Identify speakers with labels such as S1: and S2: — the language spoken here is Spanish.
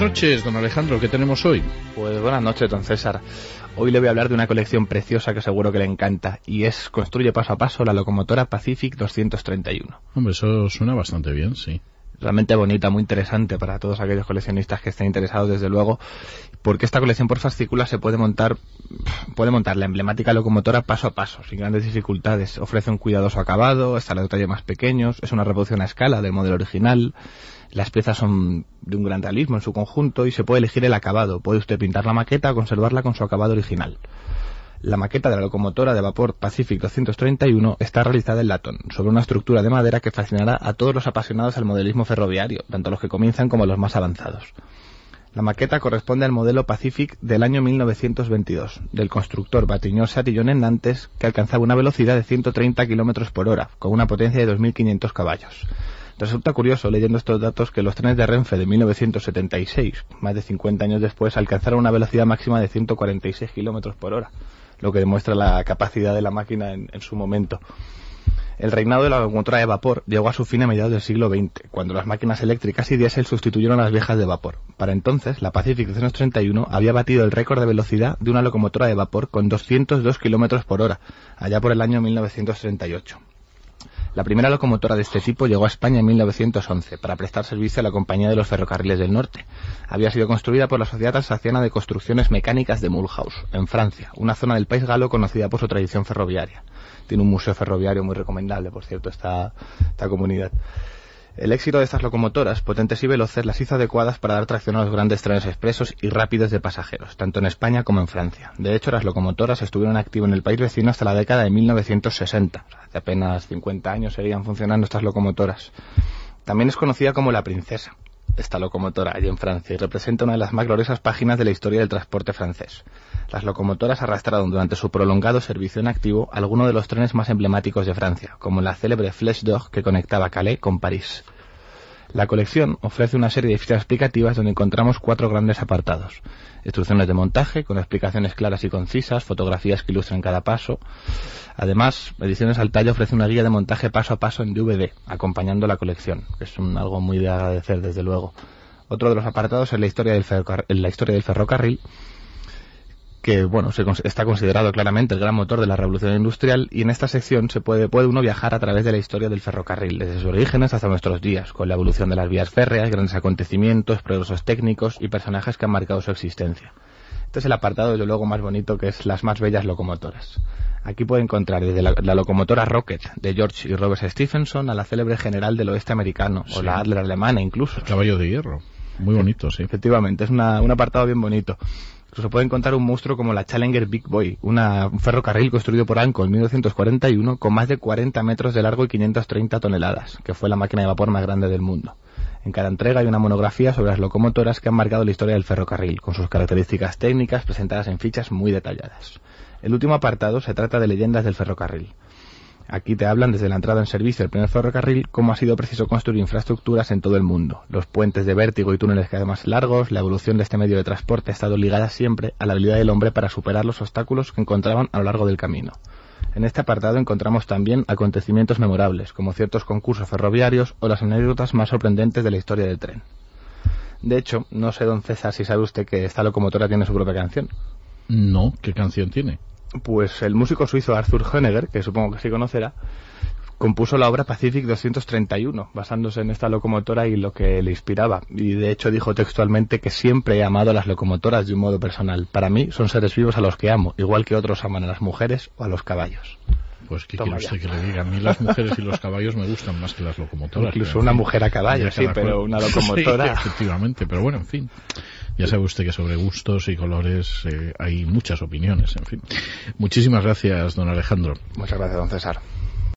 S1: Buenas noches, don Alejandro, ¿qué tenemos hoy?
S2: Pues buenas noches, don César. Hoy le voy a hablar de una colección preciosa que seguro que le encanta y es Construye paso a paso la locomotora Pacific 231.
S1: Hombre, eso suena bastante bien, sí
S2: realmente bonita, muy interesante para todos aquellos coleccionistas que estén interesados, desde luego, porque esta colección por fascículas se puede montar, puede montar la emblemática locomotora paso a paso, sin grandes dificultades. Ofrece un cuidadoso acabado, está los detalles más pequeños, es una reproducción a escala del modelo original, las piezas son de un gran realismo en su conjunto y se puede elegir el acabado. Puede usted pintar la maqueta o conservarla con su acabado original. La maqueta de la locomotora de vapor Pacific 231 está realizada en latón, sobre una estructura de madera que fascinará a todos los apasionados al modelismo ferroviario, tanto los que comienzan como los más avanzados. La maqueta corresponde al modelo Pacific del año 1922, del constructor Batignolles Satillon en Nantes, que alcanzaba una velocidad de 130 km por hora, con una potencia de 2.500 caballos. Resulta curioso, leyendo estos datos, que los trenes de Renfe de 1976, más de 50 años después, alcanzaron una velocidad máxima de 146 km por hora lo que demuestra la capacidad de la máquina en, su momento. El reinado de la locomotora de vapor llegó a su fin a mediados del siglo XX, cuando las máquinas eléctricas y diésel sustituyeron a las viejas de vapor. Para entonces, la Pacific 231 había batido el récord de velocidad de una locomotora de vapor con 202 km por hora, allá por el año 1938. La primera locomotora de este tipo llegó a España en 1911 para prestar servicio a la Compañía de los Ferrocarriles del Norte. Había sido construida por la Sociedad Alsaciana de Construcciones Mecánicas de Mulhouse, en Francia, una zona del país galo conocida por su tradición ferroviaria. Tiene un museo ferroviario muy recomendable, por cierto, esta, esta comunidad. El éxito de estas locomotoras, potentes y veloces, las hizo adecuadas para dar tracción a los grandes trenes expresos y rápidos de pasajeros, tanto en España como en Francia. De hecho, las locomotoras estuvieron activas en el país vecino hasta la década de 1960. hace apenas 50 años seguían funcionando estas locomotoras. También es conocida como la Princesa, esta locomotora allí en Francia, y representa una de las más gloriosas páginas de la historia del transporte francés. Las locomotoras arrastraron durante su prolongado servicio en activo algunos de los trenes más emblemáticos de Francia, como la célebre Flèche d'Or que conectaba Calais con París. La colección ofrece una serie de fichas explicativas donde encontramos cuatro grandes apartados. Instrucciones de montaje, con explicaciones claras y concisas, fotografías que ilustran cada paso. Además, Ediciones Altayo ofrece una guía de montaje paso a paso en DVD, acompañando la colección, que es un, algo muy de agradecer, desde luego. Otro de los apartados es la historia del, la historia del ferrocarril, que bueno, se, está considerado claramente el gran motor de la revolución industrial y en esta sección se puede, puede uno viajar a través de la historia del ferrocarril, desde sus orígenes hasta nuestros días, con la evolución de las vías férreas, grandes acontecimientos, progresos técnicos y personajes que han marcado su existencia. Este es el apartado, desde luego, más bonito, que es las más bellas locomotoras. Aquí puede encontrar desde la, locomotora Rocket de George y Robert Stephenson a la célebre general del oeste americano, o la Adler alemana incluso.
S1: caballo de hierro. Muy bonito, sí.
S2: Efectivamente, es un apartado bien bonito. Se puede encontrar un monstruo como la Challenger Big Boy, una, un ferrocarril construido por Anco en 1941 con más de 40 metros de largo y 530 toneladas, que fue la máquina de vapor más grande del mundo. En cada entrega hay una monografía sobre las locomotoras que han marcado la historia del ferrocarril, con sus características técnicas presentadas en fichas muy detalladas. El último apartado se trata de leyendas del ferrocarril. Aquí te hablan desde la entrada en servicio del primer ferrocarril cómo ha sido preciso construir infraestructuras en todo el mundo. Los puentes de vértigo y túneles cada vez más largos, la evolución de este medio de transporte ha estado ligada siempre a la habilidad del hombre para superar los obstáculos que encontraban a lo largo del camino. En este apartado encontramos también acontecimientos memorables, como ciertos concursos ferroviarios o las anécdotas más sorprendentes de la historia del tren. De hecho, no sé, don César, si sabe usted que esta locomotora tiene su propia canción.
S1: No, ¿qué canción tiene?
S2: Pues el músico suizo Arthur Honegger, que supongo que sí conocerá, compuso la obra Pacific 231, basándose en esta locomotora y lo que le inspiraba. Y de hecho dijo textualmente que siempre he amado a las locomotoras de un modo personal. Para mí son seres vivos a los que amo, igual que otros aman a las mujeres o a los caballos.
S1: Pues qué quiere usted que le diga. A mí las mujeres y los caballos me gustan más que las locomotoras.
S2: Incluso una mujer a caballo, sí, pero una locomotora.
S1: efectivamente, pero bueno, en fin. Ya sabe usted que sobre gustos y colores eh, hay muchas opiniones, en fin. Muchísimas gracias, don Alejandro.
S2: Muchas gracias, don César.